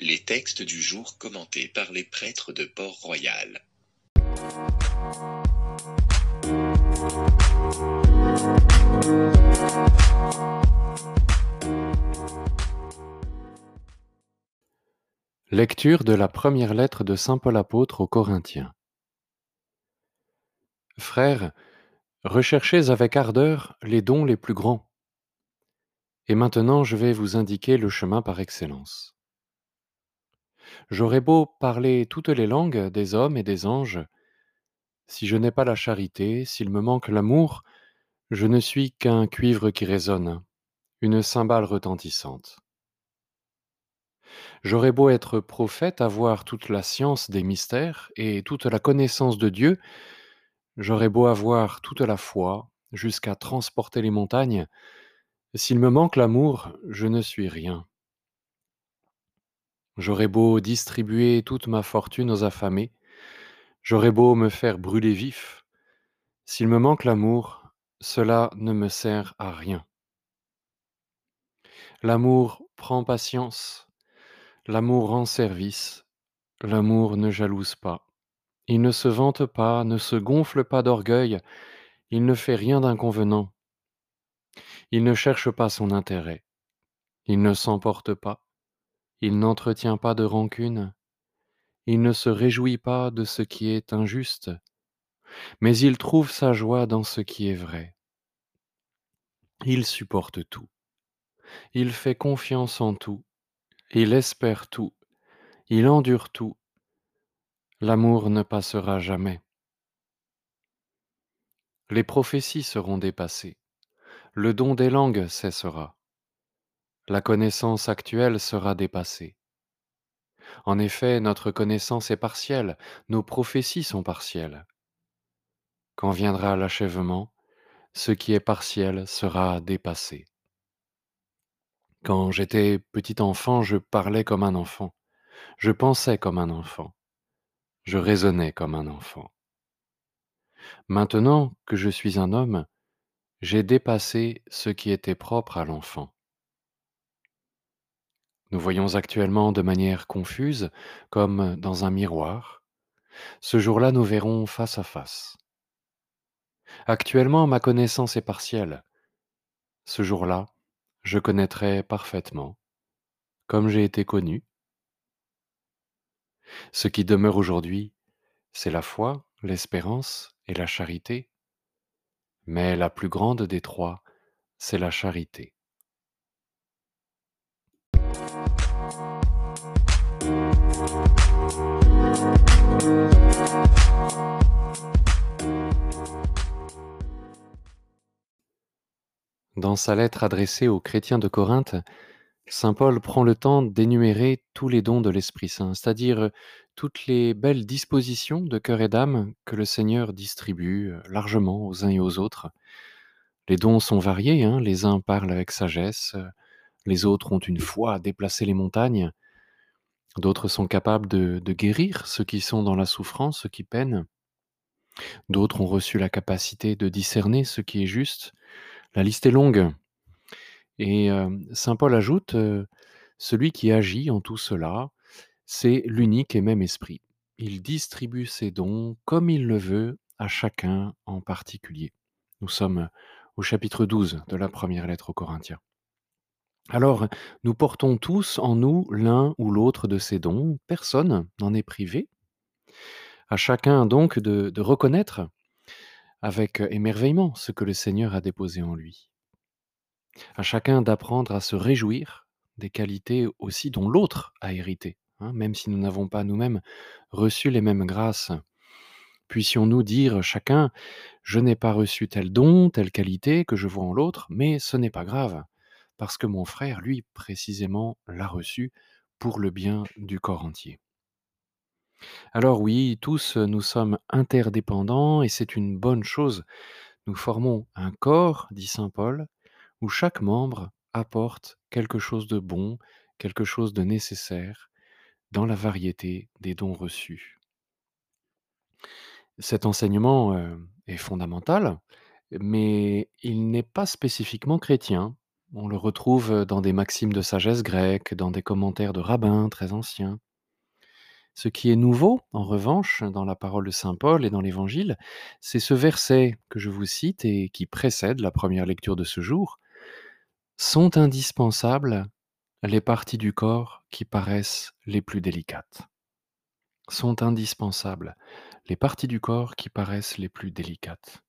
Les textes du jour commentés par les prêtres de Port-Royal. Lecture de la première lettre de Saint Paul apôtre aux Corinthiens. Frères, recherchez avec ardeur les dons les plus grands. Et maintenant je vais vous indiquer le chemin par excellence. J'aurais beau parler toutes les langues des hommes et des anges, si je n'ai pas la charité, s'il me manque l'amour, je ne suis qu'un cuivre qui résonne, une cymbale retentissante. J'aurais beau être prophète, avoir toute la science des mystères et toute la connaissance de Dieu, j'aurais beau avoir toute la foi, jusqu'à transporter les montagnes, s'il me manque l'amour, je ne suis rien. J'aurais beau distribuer toute ma fortune aux affamés, j'aurais beau me faire brûler vif, s'il me manque l'amour, cela ne me sert à rien. L'amour prend patience, l'amour rend service, l'amour ne jalouse pas. Il ne se vante pas, ne se gonfle pas d'orgueil, il ne fait rien d'inconvenant. Il ne cherche pas son intérêt, il ne s'emporte pas, il n'entretient pas de rancune, il ne se réjouit pas de ce qui est injuste, mais il trouve sa joie dans ce qui est vrai. Il supporte tout, il fait confiance en tout, il espère tout, il endure tout. L'amour ne passera jamais. Les prophéties seront dépassées, le don des langues cessera, la connaissance actuelle sera dépassée. En effet, notre connaissance est partielle, nos prophéties sont partielles. Quand viendra l'achèvement, ce qui est partiel sera dépassé. Quand j'étais petit enfant, je parlais comme un enfant, je pensais comme un enfant, je raisonnais comme un enfant. Maintenant que je suis un homme, j'ai dépassé ce qui était propre à l'enfant. Nous voyons actuellement de manière confuse, comme dans un miroir. Ce jour-là, nous verrons face à face. Actuellement, ma connaissance est partielle. Ce jour-là, je connaîtrai parfaitement, comme j'ai été connu. Ce qui demeure aujourd'hui, c'est la foi, l'espérance et la charité. Mais la plus grande des trois, c'est la charité. Dans sa lettre adressée aux chrétiens de Corinthe, Saint Paul prend le temps d'énumérer tous les dons de l'Esprit Saint, c'est-à-dire toutes les belles dispositions de cœur et d'âme que le Seigneur distribue largement aux uns et aux autres. Les dons sont variés, hein, les uns parlent avec sagesse, les autres ont une foi à déplacer les montagnes, d'autres sont capables de, guérir ceux qui sont dans la souffrance, ceux qui peinent, d'autres ont reçu la capacité de discerner ce qui est juste, la liste est longue. Et saint Paul ajoute, celui qui agit en tout cela, c'est l'unique et même esprit. Il distribue ses dons comme il le veut à chacun en particulier. Nous sommes au chapitre 12 de la première lettre aux Corinthiens. Alors, nous portons tous en nous l'un ou l'autre de ces dons, personne n'en est privé. À chacun donc de, reconnaître avec émerveillement ce que le Seigneur a déposé en lui. À chacun d'apprendre à se réjouir des qualités aussi dont l'autre a hérité, hein, même si nous n'avons pas nous-mêmes reçu les mêmes grâces. Puissions-nous dire chacun, je n'ai pas reçu tel don, telle qualité que je vois en l'autre, mais ce n'est pas grave, parce que mon frère, lui, précisément, l'a reçu pour le bien du corps entier. Alors oui, tous nous sommes interdépendants et c'est une bonne chose. Nous formons un corps, dit Saint Paul, où chaque membre apporte quelque chose de bon, quelque chose de nécessaire dans la variété des dons reçus. Cet enseignement est fondamental, mais il n'est pas spécifiquement chrétien. On le retrouve dans des maximes de sagesse grecque, dans des commentaires de rabbins très anciens. Ce qui est nouveau, en revanche, dans la parole de saint Paul et dans l'Évangile, c'est ce verset que je vous cite et qui précède la première lecture de ce jour. Sont indispensables les parties du corps qui paraissent les plus délicates. Sont indispensables les parties du corps qui paraissent les plus délicates.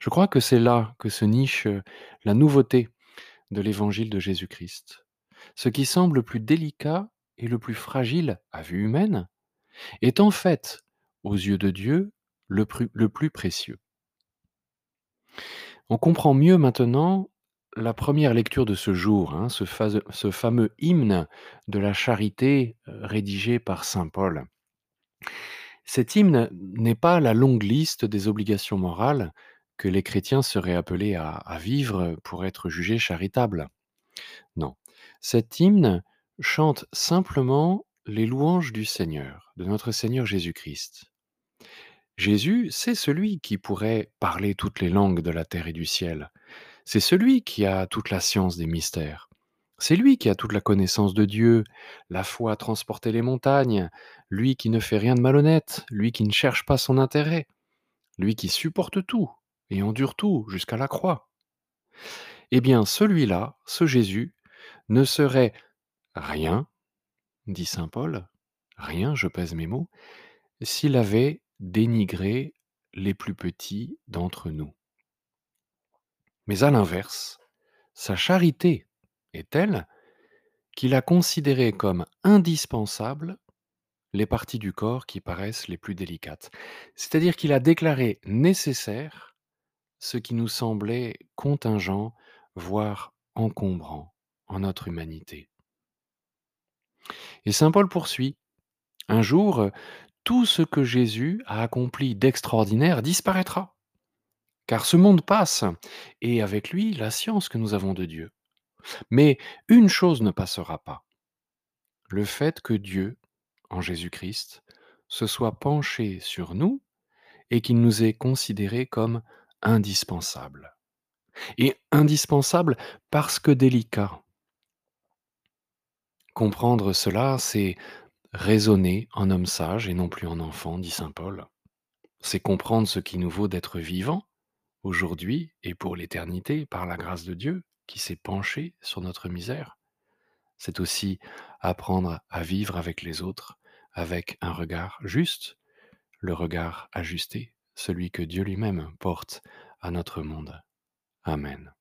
Je crois que c'est là que se niche la nouveauté de l'évangile de Jésus-Christ. Ce qui semble le plus délicat et le plus fragile à vue humaine est en fait, aux yeux de Dieu, le plus, précieux. On comprend mieux maintenant la première lecture de ce jour, hein, ce, ce, fameux hymne de la charité euh, rédigé par Saint Paul. Cet hymne n'est pas la longue liste des obligations morales que les chrétiens seraient appelés à, vivre pour être jugés charitables. Non, cet hymne chante simplement les louanges du Seigneur, de notre Seigneur Jésus-Christ. Jésus, c'est celui qui pourrait parler toutes les langues de la terre et du ciel. C'est celui qui a toute la science des mystères. C'est lui qui a toute la connaissance de Dieu, la foi à transporter les montagnes, lui qui ne fait rien de malhonnête, lui qui ne cherche pas son intérêt, lui qui supporte tout et endure tout jusqu'à la croix. Eh bien, celui-là, ce Jésus, ne serait rien, dit Saint Paul, rien, je pèse mes mots, s'il avait dénigré les plus petits d'entre nous. Mais à l'inverse, sa charité est telle qu'il a considéré comme indispensables les parties du corps qui paraissent les plus délicates. C'est-à-dire qu'il a déclaré nécessaire ce qui nous semblait contingent, voire encombrant en notre humanité. Et Saint Paul poursuit. Un jour, tout ce que Jésus a accompli d'extraordinaire disparaîtra car ce monde passe, et avec lui la science que nous avons de Dieu. Mais une chose ne passera pas, le fait que Dieu, en Jésus-Christ, se soit penché sur nous et qu'il nous ait considérés comme indispensables. Et indispensables parce que délicats. Comprendre cela, c'est raisonner en homme sage et non plus en enfant, dit Saint Paul. C'est comprendre ce qui nous vaut d'être vivant aujourd'hui et pour l'éternité par la grâce de Dieu qui s'est penché sur notre misère. C'est aussi apprendre à vivre avec les autres avec un regard juste, le regard ajusté, celui que Dieu lui-même porte à notre monde. Amen.